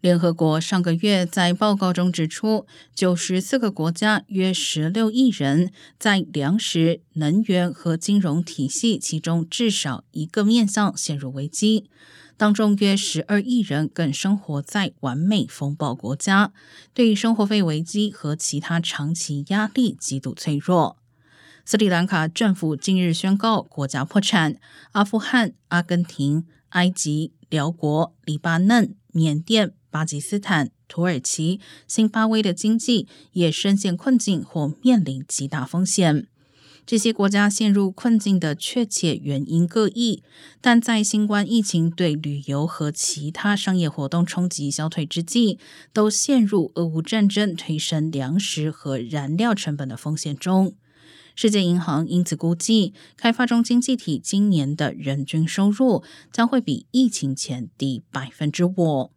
联合国上个月在报告中指出，九十四个国家约十六亿人在粮食、能源和金融体系其中至少一个面向陷入危机。当中约十二亿人更生活在完美风暴国家，对生活费危机和其他长期压力极度脆弱。斯里兰卡政府近日宣告国家破产，阿富汗、阿根廷、埃及、辽国、黎巴嫩、缅甸。巴基斯坦、土耳其、新巴威的经济也深陷困境或面临极大风险。这些国家陷入困境的确切原因各异，但在新冠疫情对旅游和其他商业活动冲击消退之际，都陷入俄乌战争推升粮食和燃料成本的风险中。世界银行因此估计，开发中经济体今年的人均收入将会比疫情前低百分之五。